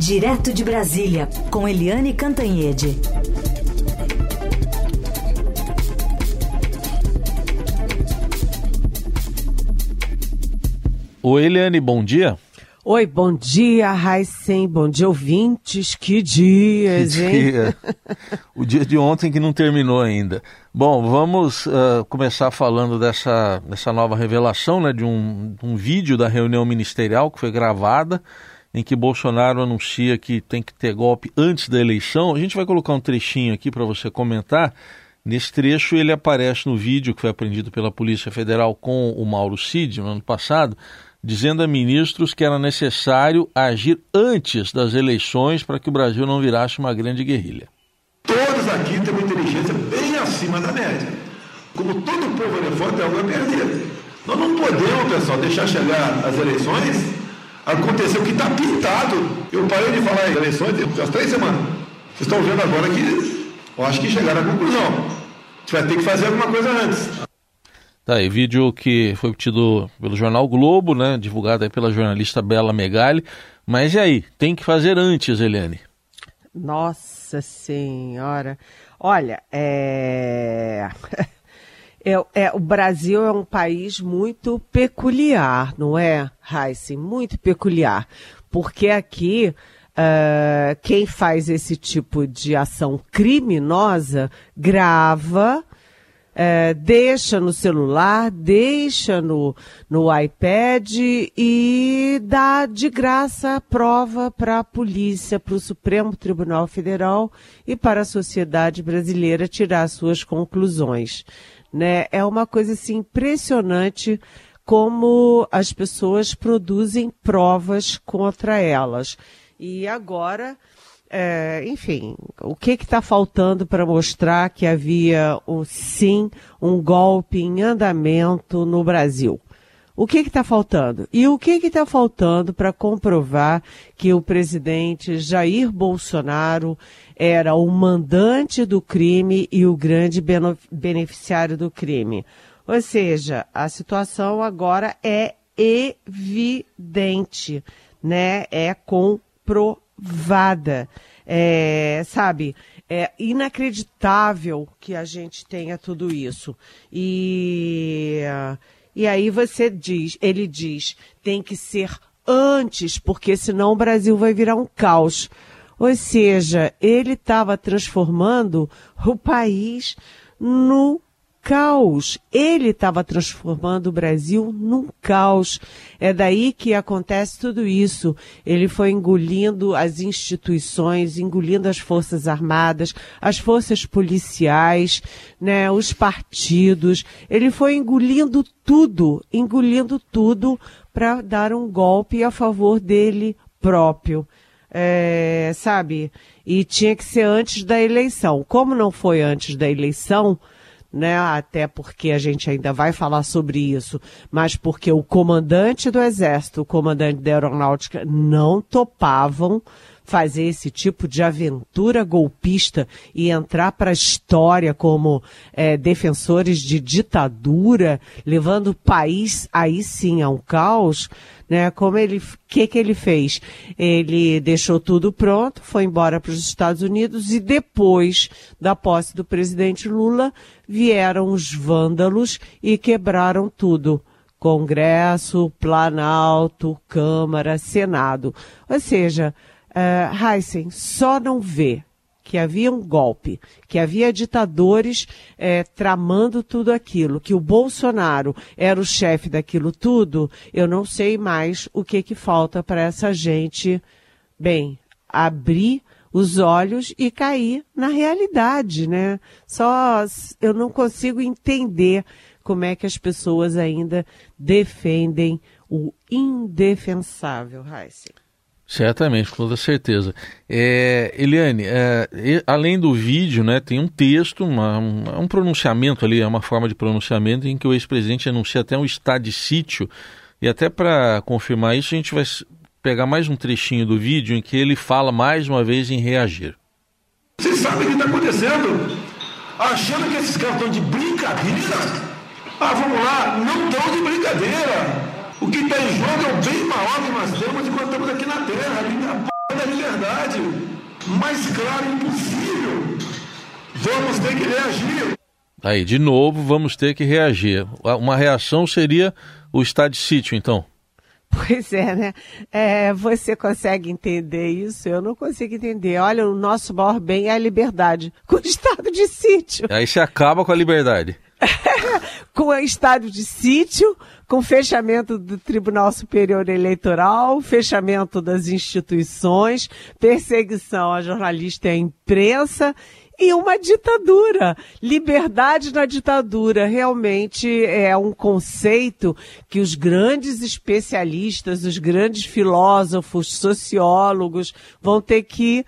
Direto de Brasília, com Eliane Cantanhede. Oi, Eliane, bom dia. Oi, bom dia, Raicem, bom dia, ouvintes. Que dias, que hein? Dia. o dia de ontem que não terminou ainda. Bom, vamos uh, começar falando dessa, dessa nova revelação, né, de um, um vídeo da reunião ministerial que foi gravada, em que Bolsonaro anuncia que tem que ter golpe antes da eleição. A gente vai colocar um trechinho aqui para você comentar. Nesse trecho, ele aparece no vídeo que foi apreendido pela Polícia Federal com o Mauro Cid no ano passado dizendo a ministros que era necessário agir antes das eleições para que o Brasil não virasse uma grande guerrilha. Todos aqui têm uma inteligência bem acima da média. Como todo povo elefante é algo a perder. Nós não podemos, pessoal, deixar chegar as eleições, acontecer o que está pintado. Eu parei de falar em eleições há três semanas. Vocês estão vendo agora que eu acho que chegaram à conclusão. A gente vai ter que fazer alguma coisa antes. Tá aí, vídeo que foi obtido pelo jornal Globo, né? Divulgado aí pela jornalista Bela Megali. Mas e aí? Tem que fazer antes, Eliane? Nossa Senhora. Olha, é... é, é... o Brasil é um país muito peculiar, não é, Heisen? Muito peculiar. Porque aqui. Uh, quem faz esse tipo de ação criminosa grava é, deixa no celular, deixa no, no iPad e dá de graça a prova para a polícia, para o Supremo Tribunal Federal e para a sociedade brasileira tirar suas conclusões. Né? É uma coisa assim, impressionante como as pessoas produzem provas contra elas. E agora é, enfim, o que está faltando para mostrar que havia, um, sim, um golpe em andamento no Brasil? O que está faltando? E o que está faltando para comprovar que o presidente Jair Bolsonaro era o mandante do crime e o grande beneficiário do crime? Ou seja, a situação agora é evidente, né? É comprovada vada. É, sabe, é inacreditável que a gente tenha tudo isso. E, e aí você diz, ele diz, tem que ser antes, porque senão o Brasil vai virar um caos. Ou seja, ele estava transformando o país no caos. Ele estava transformando o Brasil num caos. É daí que acontece tudo isso. Ele foi engolindo as instituições, engolindo as forças armadas, as forças policiais, né, os partidos. Ele foi engolindo tudo, engolindo tudo para dar um golpe a favor dele próprio. É, sabe? E tinha que ser antes da eleição. Como não foi antes da eleição, né? Até porque a gente ainda vai falar sobre isso, mas porque o comandante do Exército, o comandante da Aeronáutica não topavam fazer esse tipo de aventura golpista e entrar para a história como é, defensores de ditadura, levando o país aí sim a um caos, né? Como ele, que que ele fez? Ele deixou tudo pronto, foi embora para os Estados Unidos e depois da posse do presidente Lula vieram os vândalos e quebraram tudo. Congresso, Planalto, Câmara, Senado. Ou seja, uh, Heisen só não vê que havia um golpe, que havia ditadores eh, tramando tudo aquilo, que o Bolsonaro era o chefe daquilo tudo, eu não sei mais o que que falta para essa gente, bem, abrir os olhos e cair na realidade, né? Só eu não consigo entender como é que as pessoas ainda defendem o indefensável, Heisen. Certamente, com toda certeza. É, Eliane, é, além do vídeo, né, tem um texto, uma, um, um, pronunciamento ali, é uma forma de pronunciamento em que o ex-presidente anuncia até um estado de sítio. E até para confirmar isso, a gente vai pegar mais um trechinho do vídeo em que ele fala mais uma vez em reagir. Vocês sabem o que está acontecendo? Achando que esses caras estão de brincadeira? Ah, vamos lá, não estão de brincadeira. O que está em jogo é o bem maior que nós temos enquanto estamos aqui na Terra, a da liberdade. mais claro impossível. Vamos ter que reagir. Aí, de novo, vamos ter que reagir. Uma reação seria o estado de sítio, então? Pois é, né? É, você consegue entender isso? Eu não consigo entender. Olha, o nosso maior bem é a liberdade, com o estado de sítio. Aí você acaba com a liberdade. com estado de sítio, com fechamento do Tribunal Superior Eleitoral, fechamento das instituições, perseguição a jornalista e à imprensa e uma ditadura. Liberdade na ditadura realmente é um conceito que os grandes especialistas, os grandes filósofos, sociólogos vão ter que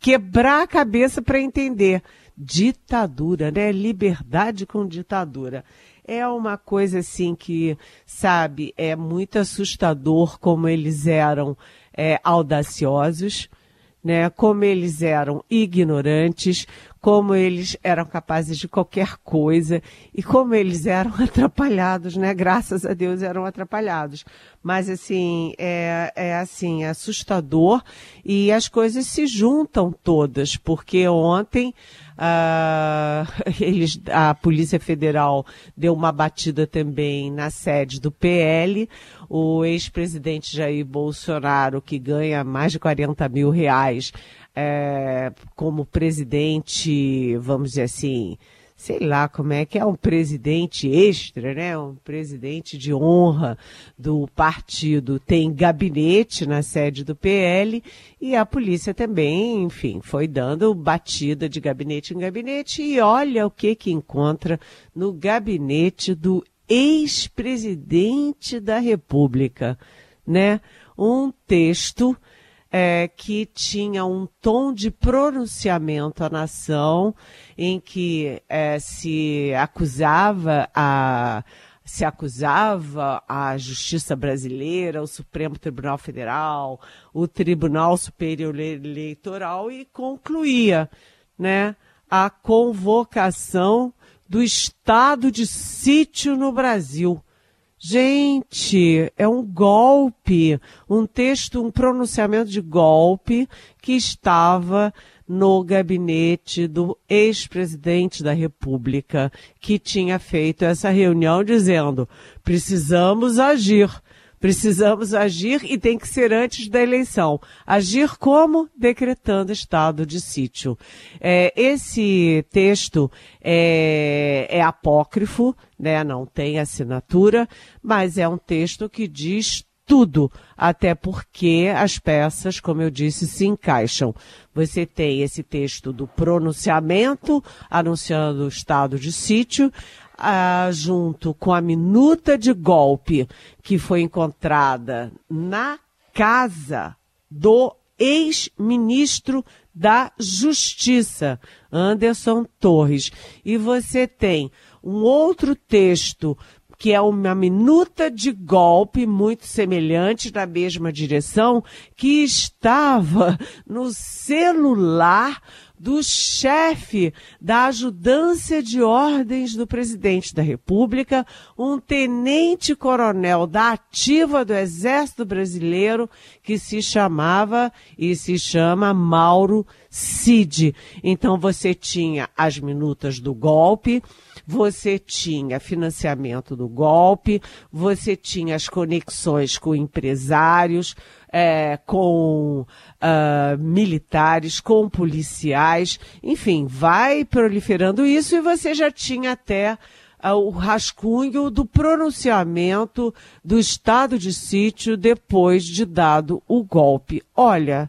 quebrar a cabeça para entender. Ditadura, né? Liberdade com ditadura. É uma coisa assim que, sabe, é muito assustador como eles eram é, audaciosos né? Como eles eram ignorantes, como eles eram capazes de qualquer coisa e como eles eram atrapalhados, né? Graças a Deus eram atrapalhados. Mas assim, é, é assim, assustador e as coisas se juntam todas, porque ontem Uh, eles, a Polícia Federal deu uma batida também na sede do PL. O ex-presidente Jair Bolsonaro, que ganha mais de 40 mil reais é, como presidente, vamos dizer assim, sei lá como é que é um presidente extra, né? Um presidente de honra do partido. Tem gabinete na sede do PL e a polícia também, enfim, foi dando batida de gabinete em gabinete e olha o que que encontra no gabinete do ex-presidente da República, né? Um texto é, que tinha um tom de pronunciamento à nação, em que é, se acusava a se acusava a justiça brasileira, o Supremo Tribunal Federal, o Tribunal Superior Eleitoral e concluía, né, a convocação do estado de sítio no Brasil. Gente, é um golpe, um texto, um pronunciamento de golpe que estava no gabinete do ex-presidente da República, que tinha feito essa reunião dizendo: precisamos agir. Precisamos agir e tem que ser antes da eleição. Agir como? Decretando estado de sítio. É, esse texto é, é apócrifo, né? não tem assinatura, mas é um texto que diz tudo, até porque as peças, como eu disse, se encaixam. Você tem esse texto do pronunciamento anunciando o estado de sítio, ah, junto com a minuta de golpe que foi encontrada na casa do ex-ministro da Justiça, Anderson Torres. E você tem um outro texto que é uma minuta de golpe muito semelhante na mesma direção que estava no celular do chefe da ajudância de ordens do presidente da República, um tenente-coronel da ativa do Exército Brasileiro que se chamava e se chama Mauro Cid. Então você tinha as minutas do golpe, você tinha financiamento do golpe, você tinha as conexões com empresários, é, com uh, militares, com policiais, enfim, vai proliferando isso e você já tinha até uh, o rascunho do pronunciamento do estado de sítio depois de dado o golpe. Olha,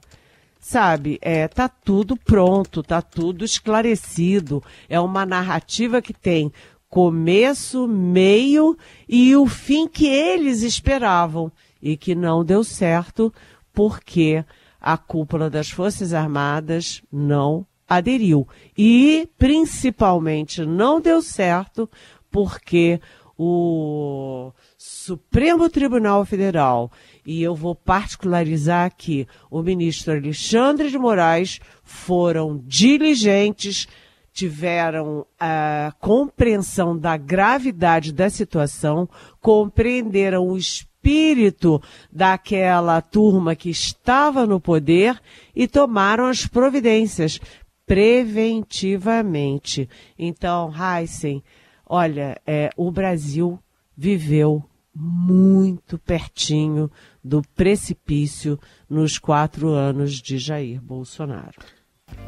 sabe, é, tá tudo pronto, tá tudo esclarecido. É uma narrativa que tem começo, meio e o fim que eles esperavam e que não deu certo porque a cúpula das Forças Armadas não aderiu. E, principalmente, não deu certo porque o Supremo Tribunal Federal, e eu vou particularizar aqui, o ministro Alexandre de Moraes foram diligentes, tiveram a compreensão da gravidade da situação, compreenderam o espírito daquela turma que estava no poder e tomaram as providências preventivamente. Então, Heisen, olha, é, o Brasil viveu muito pertinho do precipício nos quatro anos de Jair Bolsonaro.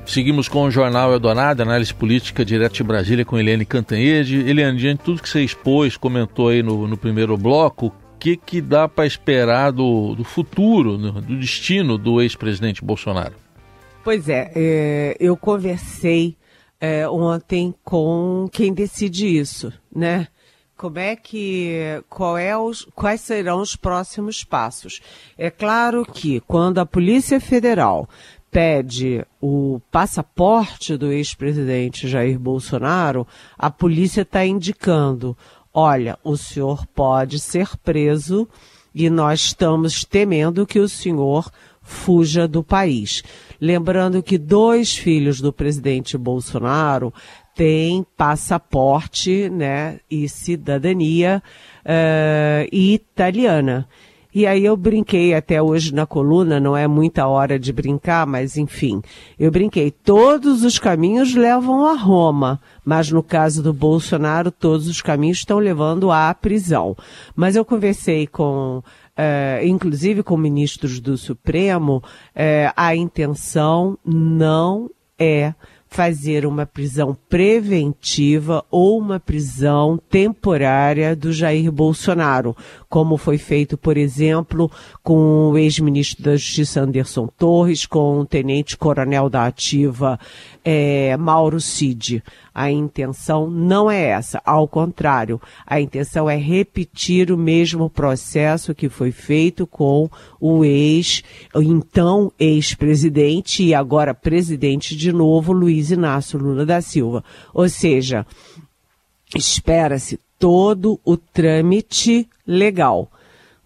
Seguimos com o Jornal Eldorado, análise política direto de Brasília com Eliane Cantanhede. Eliane, diante de tudo que você expôs, comentou aí no, no primeiro bloco, o que, que dá para esperar do, do futuro, do destino do ex-presidente Bolsonaro? Pois é, é eu conversei é, ontem com quem decide isso, né? Como é que, qual é os, quais serão os próximos passos? É claro que quando a Polícia Federal pede o passaporte do ex-presidente Jair Bolsonaro, a polícia está indicando, olha, o senhor pode ser preso e nós estamos temendo que o senhor fuja do país. Lembrando que dois filhos do presidente Bolsonaro tem passaporte né, e cidadania uh, italiana. E aí eu brinquei até hoje na coluna, não é muita hora de brincar, mas enfim, eu brinquei. Todos os caminhos levam a Roma, mas no caso do Bolsonaro, todos os caminhos estão levando à prisão. Mas eu conversei com Uh, inclusive com ministros do Supremo, uh, a intenção não é fazer uma prisão preventiva ou uma prisão temporária do Jair Bolsonaro, como foi feito, por exemplo, com o ex-ministro da Justiça Anderson Torres, com o tenente-coronel da Ativa é, Mauro Cid. A intenção não é essa, ao contrário, a intenção é repetir o mesmo processo que foi feito com o ex, então ex-presidente e agora presidente de novo, Luiz Inácio Lula da Silva. Ou seja, espera-se todo o trâmite legal.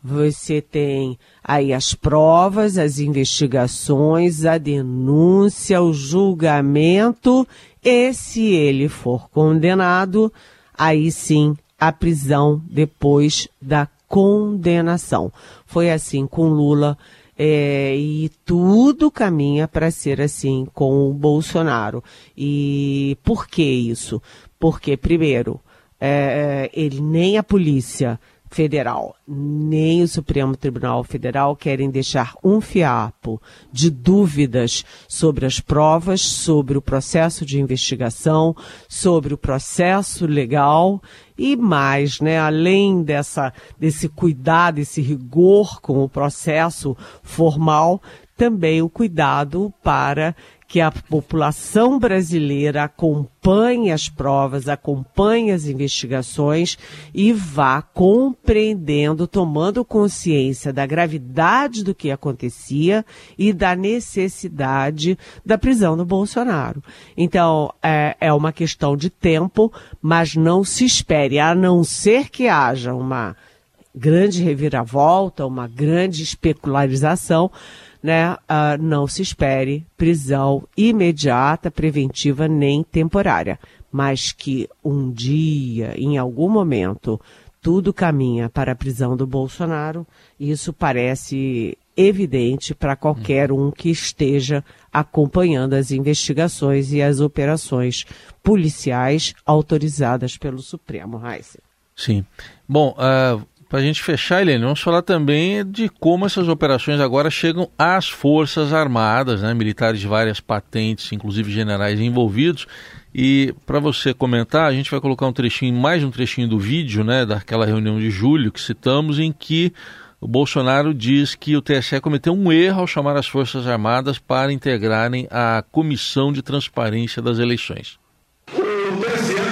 Você tem aí as provas, as investigações, a denúncia, o julgamento e se ele for condenado, aí sim a prisão depois da condenação. Foi assim com Lula é, e tudo caminha para ser assim com o Bolsonaro. E por que isso? Porque, primeiro, é, ele nem a polícia Federal. Nem o Supremo Tribunal Federal querem deixar um fiapo de dúvidas sobre as provas, sobre o processo de investigação, sobre o processo legal e mais, né, além dessa desse cuidado, esse rigor com o processo formal, também o cuidado para que a população brasileira acompanhe as provas, acompanhe as investigações e vá compreendendo, tomando consciência da gravidade do que acontecia e da necessidade da prisão do Bolsonaro. Então, é, é uma questão de tempo, mas não se espere, a não ser que haja uma grande reviravolta, uma grande especularização, né, uh, não se espere prisão imediata, preventiva nem temporária, mas que um dia, em algum momento, tudo caminha para a prisão do Bolsonaro, isso parece evidente para qualquer um que esteja acompanhando as investigações e as operações policiais autorizadas pelo Supremo, Heisen. Sim. Bom, uh, para a gente fechar, Helene, vamos falar também de como essas operações agora chegam às Forças Armadas, né? militares de várias patentes, inclusive generais envolvidos. E para você comentar, a gente vai colocar um trechinho, mais um trechinho do vídeo, né, daquela reunião de julho que citamos, em que o Bolsonaro diz que o TSE cometeu um erro ao chamar as Forças Armadas para integrarem a Comissão de Transparência das Eleições. O TSE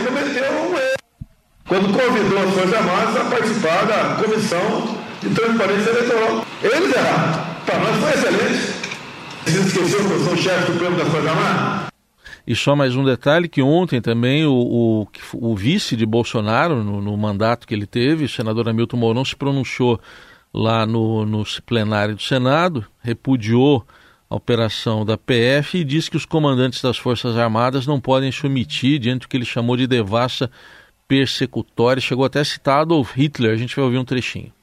quando convidou as Forças Armadas a participar da Comissão de Transparência Eleitoral. Eles erraram. Para nós foi excelente. Vocês esqueceram que eu sou chefe do Prêmio das Forças Armadas? E só mais um detalhe, que ontem também o, o, o vice de Bolsonaro, no, no, mandato que ele teve, o senador Hamilton Mourão, se pronunciou lá no, no plenário do Senado, repudiou a operação da PF e disse que os comandantes das Forças Armadas não podem se omitir diante do que ele chamou de devassa persecutória. Chegou até a citar Adolf Hitler. A gente vai ouvir um trechinho.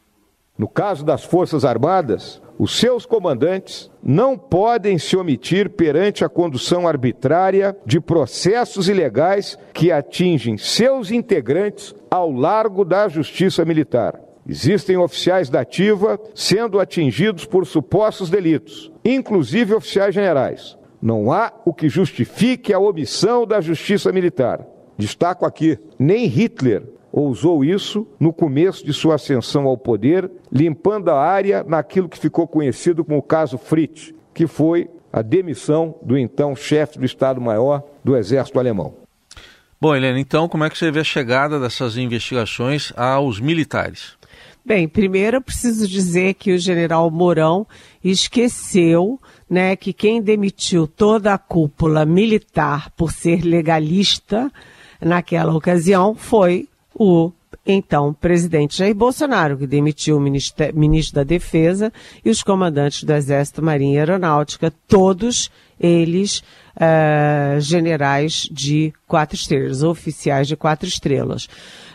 No caso das Forças Armadas, os seus comandantes não podem se omitir perante a condução arbitrária de processos ilegais que atingem seus integrantes ao largo da justiça militar. Existem oficiais da ativa sendo atingidos por supostos delitos, inclusive oficiais generais. Não há o que justifique a omissão da justiça militar. Destaco aqui: nem Hitler ousou isso no começo de sua ascensão ao poder, limpando a área naquilo que ficou conhecido como o caso Fritz, que foi a demissão do então chefe do Estado-Maior do Exército Alemão. Bom, Helena, então como é que você vê a chegada dessas investigações aos militares? Bem, primeiro eu preciso dizer que o general Mourão esqueceu né, que quem demitiu toda a cúpula militar por ser legalista naquela ocasião foi o então presidente Jair Bolsonaro, que demitiu o ministro, da Defesa e os comandantes do Exército, Marinha e Aeronáutica, todos eles uh, generais de quatro estrelas, oficiais de quatro estrelas.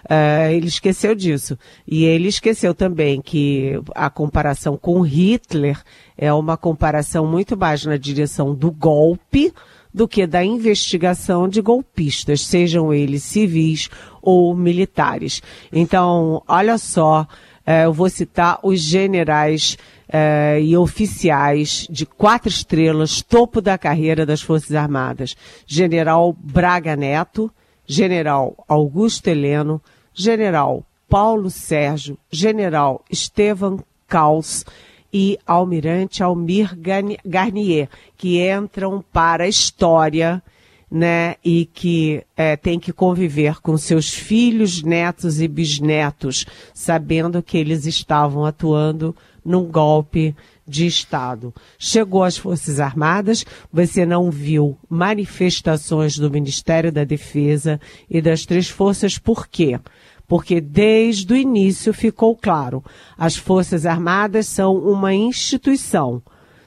Uh, ele esqueceu disso. E ele esqueceu também que a comparação com Hitler é uma comparação muito mais na direção do golpe do que da investigação de golpistas, sejam eles civis ou militares. Então, olha só, uh, eu vou citar os generais uh, e oficiais de quatro estrelas, topo da carreira das Forças Armadas. General Braga Neto, General Augusto Heleno, General Paulo Sérgio, General Estevam Caus e Almirante Almir Garnier, que entram para a história, né, e que é, tem que conviver com seus filhos, netos e bisnetos, sabendo que eles estavam atuando num golpe de Estado. Chegou às Forças Armadas, você não viu manifestações do Ministério da Defesa e das três forças, por quê? Porque desde o início ficou claro, as Forças Armadas são uma instituição,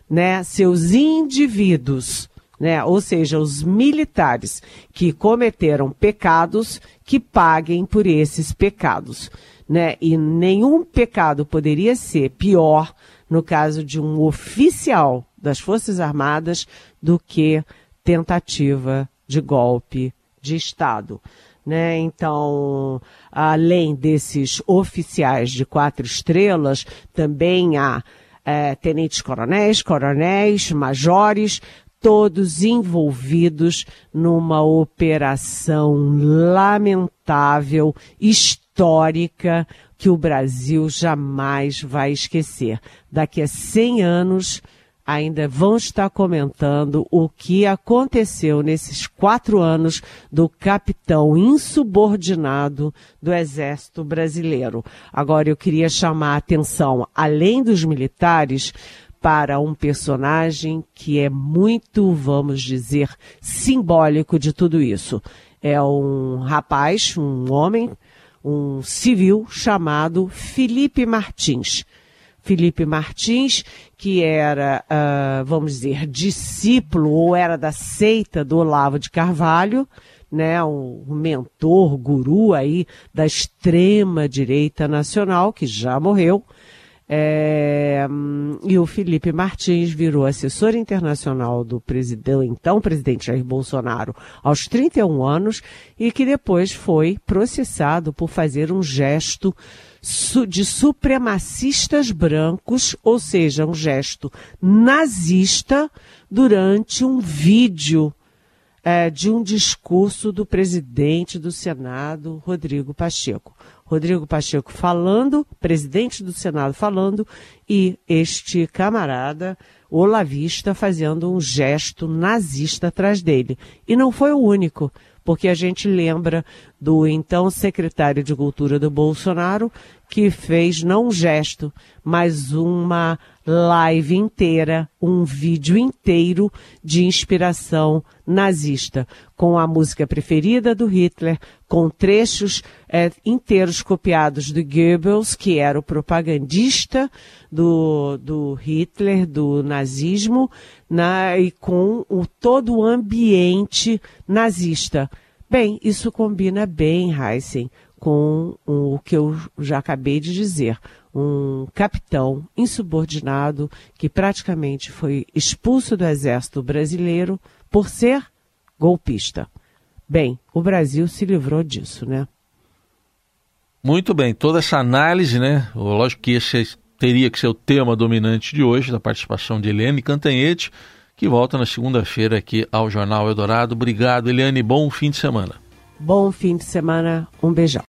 né? Seus indivíduos, né? Ou seja, os militares que cometeram pecados, que paguem por esses pecados né? E nenhum pecado poderia ser pior no caso de um oficial das Forças Armadas do que tentativa de golpe de Estado. Né? Então, além desses oficiais de quatro estrelas, também há é, tenentes coronéis, coronéis, majores, todos envolvidos numa operação lamentável, histórica que o Brasil jamais vai esquecer. Daqui a 100 anos, ainda vão estar comentando o que aconteceu nesses quatro anos do capitão insubordinado do Exército Brasileiro. Agora, eu queria chamar a atenção, além dos militares, para um personagem que é muito, vamos dizer, simbólico de tudo isso. É um rapaz, um homem, um civil chamado Felipe Martins. Felipe Martins, que era, uh, vamos dizer, discípulo ou era da seita do Olavo de Carvalho, né, um mentor, guru aí da extrema direita nacional, que já morreu, é, e o Felipe Martins virou assessor internacional do presidente, então presidente Jair Bolsonaro aos 31 anos e que depois foi processado por fazer um gesto de supremacistas brancos, ou seja, um gesto nazista durante um vídeo é, de um discurso do presidente do Senado, Rodrigo Pacheco. Rodrigo Pacheco falando, presidente do Senado falando, e este camarada olavista fazendo um gesto nazista atrás dele. E não foi o único, porque a gente lembra do então secretário de Cultura do Bolsonaro, que fez não um gesto, mas uma live inteira, um vídeo inteiro de inspiração nazista, com a música preferida do Hitler, com trechos é, inteiros copiados do Goebbels, que era o propagandista do, do Hitler, do nazismo, na, e com o, todo o ambiente nazista. Bem, isso combina bem, Heisen, com o que eu já acabei de dizer. um capitão insubordinado que praticamente foi expulso do exército brasileiro por ser golpista. Bem, o Brasil se livrou disso, né? Muito bem, toda essa análise, né? Lógico que esse teria que ser o tema dominante de hoje, da participação de Eliane Cantanhete, que volta na segunda-feira aqui ao Jornal Eldorado. Obrigado, Eliane. Bom fim de semana. Bom fim de semana. Um beijão.